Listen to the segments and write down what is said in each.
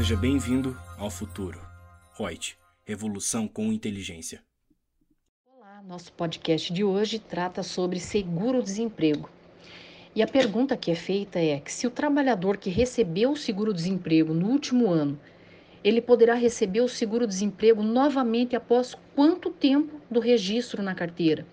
Seja bem-vindo ao futuro. Reut, revolução com inteligência. Olá, nosso podcast de hoje trata sobre seguro-desemprego. E a pergunta que é feita é que se o trabalhador que recebeu o seguro-desemprego no último ano, ele poderá receber o seguro-desemprego novamente após quanto tempo do registro na carteira?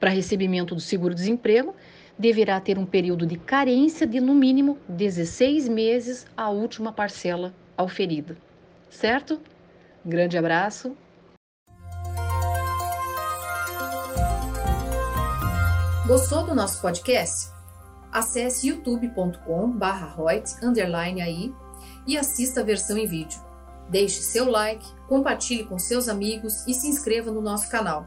Para recebimento do seguro-desemprego, deverá ter um período de carência de no mínimo 16 meses a última parcela auferida. Certo? Grande abraço. Gostou do nosso podcast? Acesse youtube.com/royts_aí e assista a versão em vídeo. Deixe seu like, compartilhe com seus amigos e se inscreva no nosso canal.